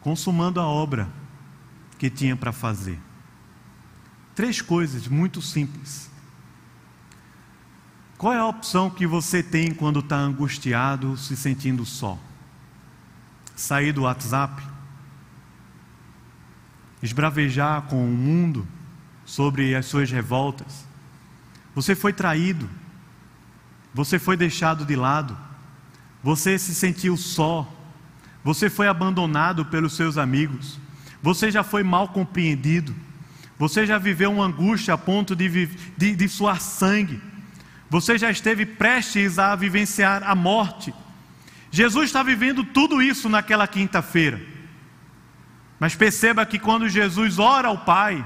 consumando a obra que tinha para fazer. Três coisas muito simples. Qual é a opção que você tem quando está angustiado, se sentindo só? Sair do WhatsApp? Esbravejar com o mundo sobre as suas revoltas? Você foi traído? Você foi deixado de lado? Você se sentiu só? Você foi abandonado pelos seus amigos? Você já foi mal compreendido? Você já viveu uma angústia a ponto de, de, de suar sangue? Você já esteve prestes a vivenciar a morte? Jesus está vivendo tudo isso naquela quinta-feira. Mas perceba que quando Jesus ora ao Pai,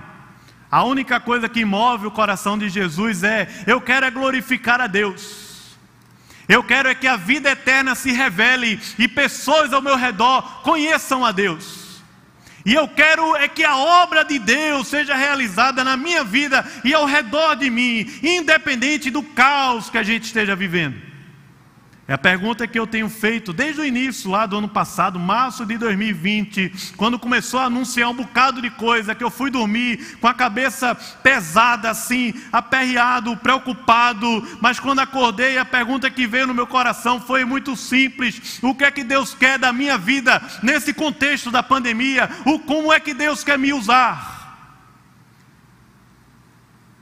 a única coisa que move o coração de Jesus é: eu quero é glorificar a Deus. Eu quero é que a vida eterna se revele e pessoas ao meu redor conheçam a Deus. E eu quero é que a obra de Deus seja realizada na minha vida e ao redor de mim, independente do caos que a gente esteja vivendo. É a pergunta que eu tenho feito desde o início, lá do ano passado, março de 2020, quando começou a anunciar um bocado de coisa, que eu fui dormir com a cabeça pesada, assim, aperreado, preocupado, mas quando acordei, a pergunta que veio no meu coração foi muito simples: o que é que Deus quer da minha vida nesse contexto da pandemia? O como é que Deus quer me usar?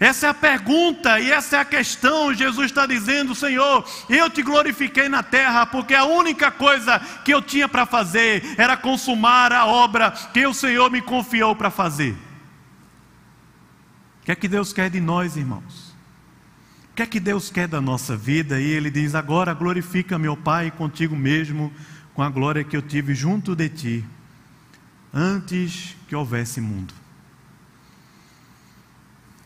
Essa é a pergunta e essa é a questão. Jesus está dizendo: Senhor, eu te glorifiquei na terra, porque a única coisa que eu tinha para fazer era consumar a obra que o Senhor me confiou para fazer. O que é que Deus quer de nós, irmãos? O que é que Deus quer da nossa vida? E Ele diz: Agora glorifica meu Pai contigo mesmo, com a glória que eu tive junto de ti, antes que houvesse mundo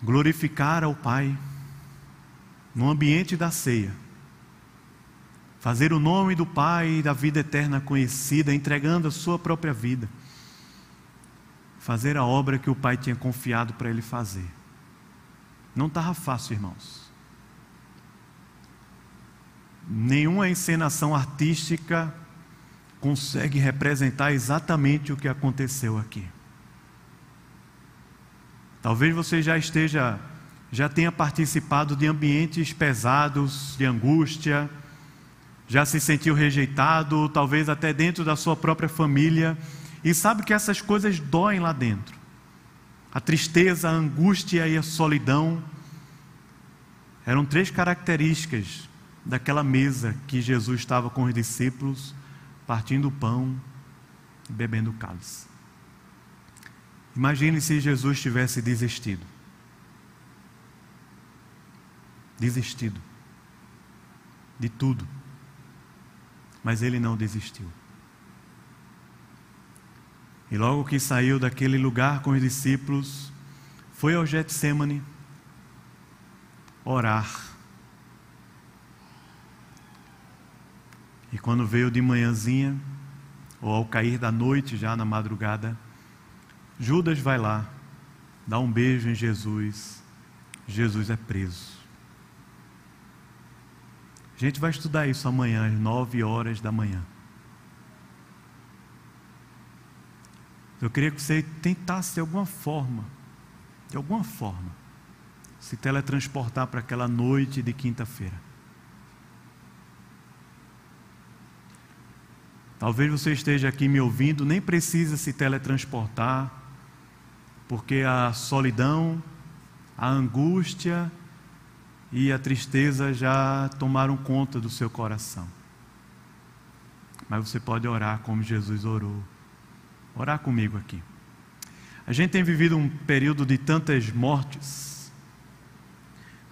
glorificar ao Pai no ambiente da ceia, fazer o nome do Pai e da vida eterna conhecida, entregando a sua própria vida, fazer a obra que o Pai tinha confiado para ele fazer. Não estava fácil, irmãos. Nenhuma encenação artística consegue representar exatamente o que aconteceu aqui. Talvez você já esteja, já tenha participado de ambientes pesados, de angústia, já se sentiu rejeitado, talvez até dentro da sua própria família, e sabe que essas coisas doem lá dentro. A tristeza, a angústia e a solidão eram três características daquela mesa que Jesus estava com os discípulos, partindo o pão e bebendo o cálice. Imagine se Jesus tivesse desistido. Desistido de tudo. Mas ele não desistiu. E logo que saiu daquele lugar com os discípulos, foi ao Getsemane orar. E quando veio de manhãzinha, ou ao cair da noite, já na madrugada, Judas vai lá, dá um beijo em Jesus, Jesus é preso. A gente vai estudar isso amanhã, às nove horas da manhã. Eu queria que você tentasse de alguma forma, de alguma forma, se teletransportar para aquela noite de quinta-feira. Talvez você esteja aqui me ouvindo, nem precisa se teletransportar porque a solidão, a angústia e a tristeza já tomaram conta do seu coração. Mas você pode orar como Jesus orou. Orar comigo aqui. A gente tem vivido um período de tantas mortes.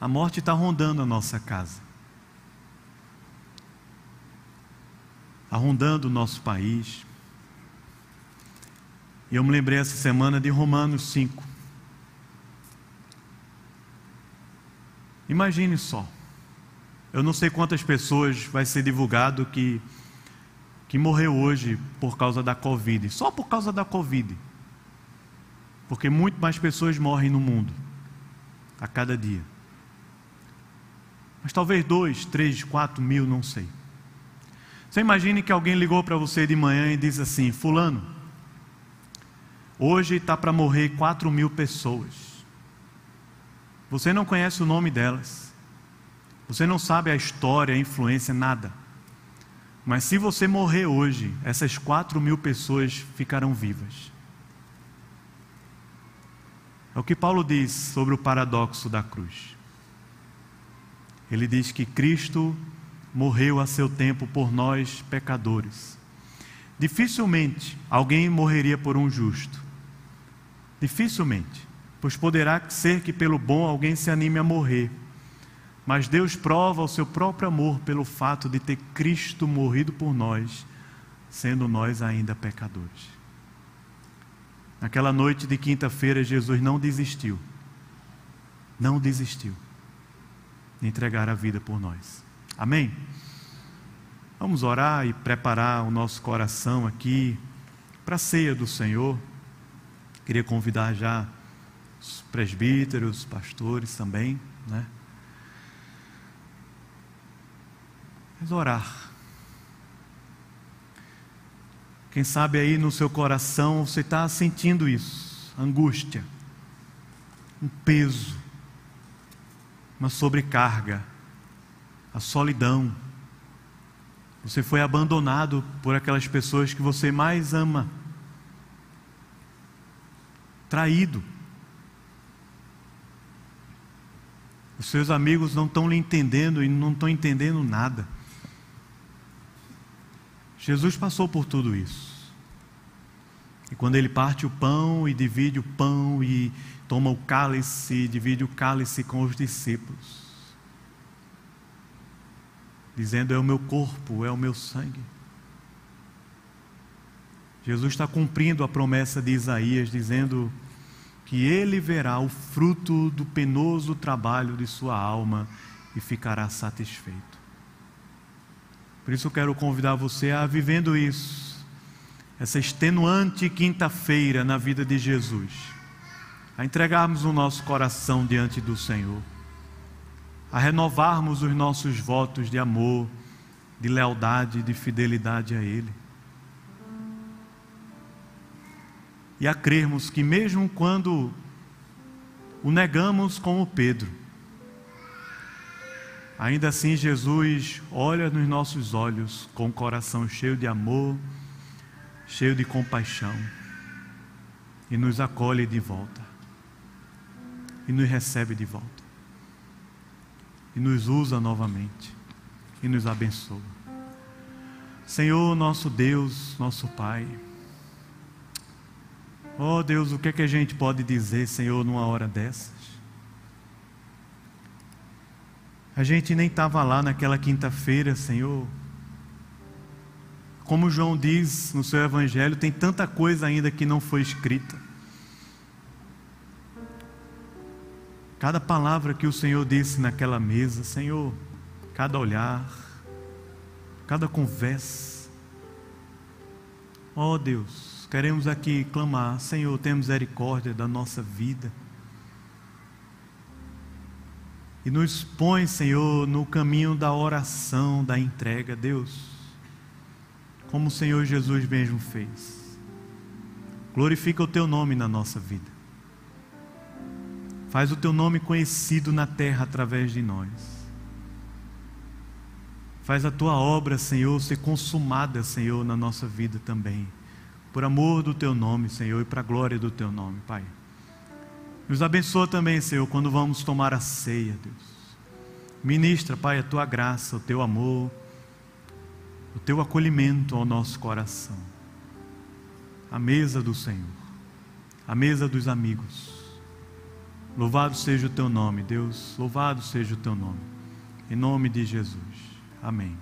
A morte está rondando a nossa casa. Está rondando o nosso país. E eu me lembrei essa semana de Romanos 5. Imagine só. Eu não sei quantas pessoas vai ser divulgado que que morreu hoje por causa da Covid, só por causa da Covid. Porque muito mais pessoas morrem no mundo a cada dia. Mas talvez dois, três, quatro mil, não sei. Você imagine que alguém ligou para você de manhã e diz assim: Fulano, hoje está para morrer quatro mil pessoas. Você não conhece o nome delas. Você não sabe a história, a influência, nada. Mas se você morrer hoje, essas quatro mil pessoas ficarão vivas. É o que Paulo diz sobre o paradoxo da cruz. Ele diz que Cristo morreu a seu tempo por nós, pecadores. Dificilmente alguém morreria por um justo. Dificilmente, pois poderá ser que pelo bom alguém se anime a morrer. Mas Deus prova o seu próprio amor pelo fato de ter Cristo morrido por nós, sendo nós ainda pecadores. Naquela noite de quinta-feira, Jesus não desistiu. Não desistiu de entregar a vida por nós. Amém? Vamos orar e preparar o nosso coração aqui para a ceia do Senhor. Queria convidar já os presbíteros, os pastores também, né? Vamos orar. Quem sabe aí no seu coração você está sentindo isso, angústia, um peso, uma sobrecarga, a solidão. Você foi abandonado por aquelas pessoas que você mais ama, traído. Os seus amigos não estão lhe entendendo e não estão entendendo nada. Jesus passou por tudo isso. E quando ele parte o pão e divide o pão e toma o cálice, e divide o cálice com os discípulos, dizendo: É o meu corpo, é o meu sangue. Jesus está cumprindo a promessa de Isaías, dizendo que ele verá o fruto do penoso trabalho de sua alma e ficará satisfeito. Por isso eu quero convidar você a vivendo isso, essa extenuante quinta-feira na vida de Jesus, a entregarmos o nosso coração diante do Senhor, a renovarmos os nossos votos de amor, de lealdade, de fidelidade a Ele. E a crermos que, mesmo quando o negamos como Pedro, Ainda assim, Jesus olha nos nossos olhos com o coração cheio de amor, cheio de compaixão, e nos acolhe de volta, e nos recebe de volta, e nos usa novamente, e nos abençoa. Senhor, nosso Deus, nosso Pai, oh Deus, o que é que a gente pode dizer, Senhor, numa hora dessas? A gente nem estava lá naquela quinta-feira, Senhor. Como João diz no seu Evangelho, tem tanta coisa ainda que não foi escrita. Cada palavra que o Senhor disse naquela mesa, Senhor, cada olhar, cada conversa. Ó oh Deus, queremos aqui clamar, Senhor, tem misericórdia da nossa vida. E nos põe, Senhor, no caminho da oração, da entrega, Deus, como o Senhor Jesus mesmo fez. Glorifica o teu nome na nossa vida. Faz o teu nome conhecido na terra através de nós. Faz a tua obra, Senhor, ser consumada, Senhor, na nossa vida também. Por amor do teu nome, Senhor, e para a glória do teu nome, Pai. Nos abençoa também, Senhor, quando vamos tomar a ceia, Deus. Ministra, Pai, a tua graça, o teu amor, o teu acolhimento ao nosso coração. A mesa do Senhor, a mesa dos amigos. Louvado seja o teu nome, Deus, louvado seja o teu nome. Em nome de Jesus. Amém.